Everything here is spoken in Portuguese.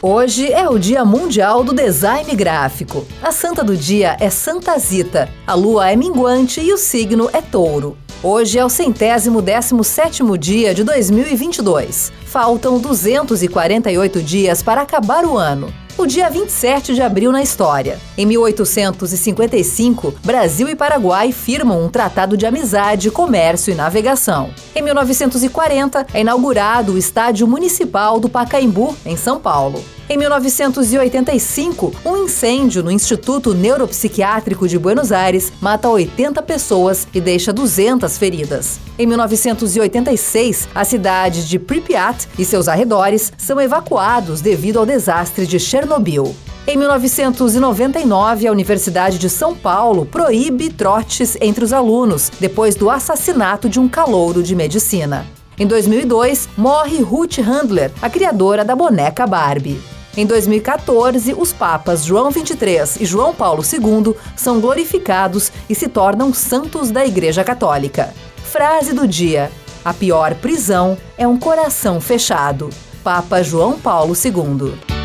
Hoje é o Dia Mundial do Design Gráfico. A santa do dia é Santa Zita. A lua é minguante e o signo é touro. Hoje é o centésimo décimo sétimo dia de 2022. Faltam 248 dias para acabar o ano o dia 27 de abril na história. Em 1855, Brasil e Paraguai firmam um tratado de amizade, comércio e navegação. Em 1940, é inaugurado o Estádio Municipal do Pacaembu, em São Paulo. Em 1985, um incêndio no Instituto Neuropsiquiátrico de Buenos Aires mata 80 pessoas e deixa 200 feridas. Em 1986, a cidade de Pripyat e seus arredores são evacuados devido ao desastre de Chernobyl. Em 1999, a Universidade de São Paulo proíbe trotes entre os alunos depois do assassinato de um calouro de medicina. Em 2002, morre Ruth Handler, a criadora da boneca Barbie. Em 2014, os papas João XXIII e João Paulo II são glorificados e se tornam santos da Igreja Católica. Frase do dia: A pior prisão é um coração fechado. Papa João Paulo II.